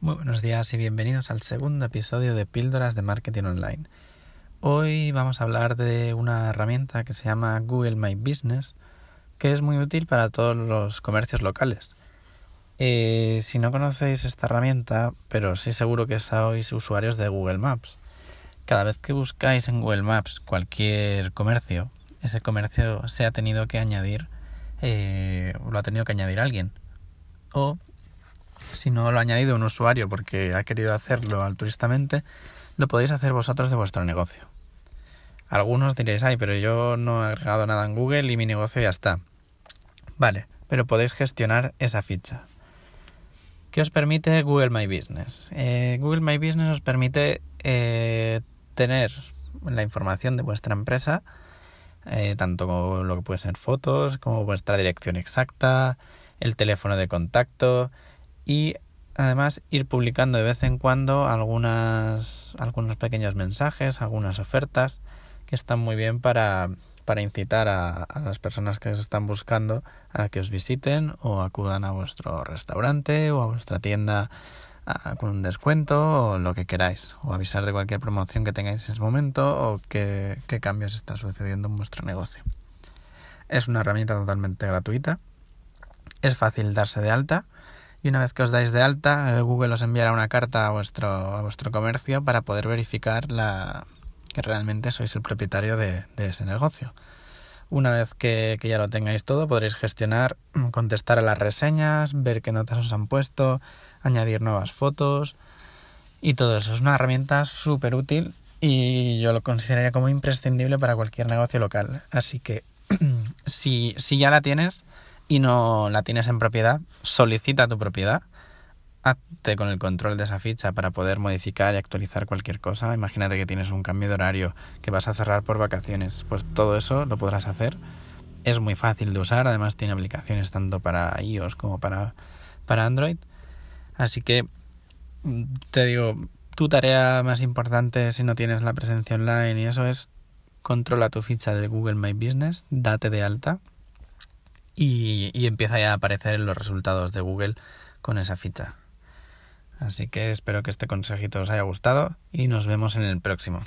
Muy buenos días y bienvenidos al segundo episodio de Píldoras de Marketing Online. Hoy vamos a hablar de una herramienta que se llama Google My Business, que es muy útil para todos los comercios locales. Eh, si no conocéis esta herramienta, pero sí seguro que sois usuarios de Google Maps. Cada vez que buscáis en Google Maps cualquier comercio, ese comercio se ha tenido que añadir, eh, lo ha tenido que añadir alguien. O si no lo ha añadido un usuario porque ha querido hacerlo altruistamente, lo podéis hacer vosotros de vuestro negocio. Algunos diréis, ay, pero yo no he agregado nada en Google y mi negocio ya está. Vale, pero podéis gestionar esa ficha. ¿Qué os permite Google My Business? Eh, Google My Business os permite eh, tener la información de vuestra empresa, eh, tanto lo que puede ser fotos, como vuestra dirección exacta, el teléfono de contacto, y además ir publicando de vez en cuando algunas, algunos pequeños mensajes, algunas ofertas que están muy bien para, para incitar a, las personas que os están buscando a que os visiten o acudan a vuestro restaurante o a vuestra tienda con un descuento o lo que queráis o avisar de cualquier promoción que tengáis en ese momento o qué, qué cambios está sucediendo en vuestro negocio. Es una herramienta totalmente gratuita, es fácil darse de alta y una vez que os dais de alta, eh, Google os enviará una carta a vuestro, a vuestro comercio para poder verificar la, que realmente sois el propietario de, ese negocio. Una vez que, que, ya lo tengáis todo, podréis gestionar, contestar a las reseñas, ver qué notas os han puesto, añadir nuevas fotos y todo eso. Es una herramienta súper útil y yo lo consideraría como imprescindible para cualquier negocio local. Así que si, si ya la tienes, y no la tienes en propiedad, solicita tu propiedad, hazte con el control de esa ficha para poder modificar y actualizar cualquier cosa. Imagínate que tienes un cambio de horario, que vas a cerrar por vacaciones, pues todo eso lo podrás hacer. Es muy fácil de usar, además tiene aplicaciones tanto para iOS como para, para Android. Así que mm, te digo, tu tarea más importante si no tienes la presencia online y eso es controla tu ficha de Google My Business, date de alta y, empieza ya a aparecer los resultados de Google con esa ficha. Así que espero que este consejito os haya gustado y nos vemos en el próximo.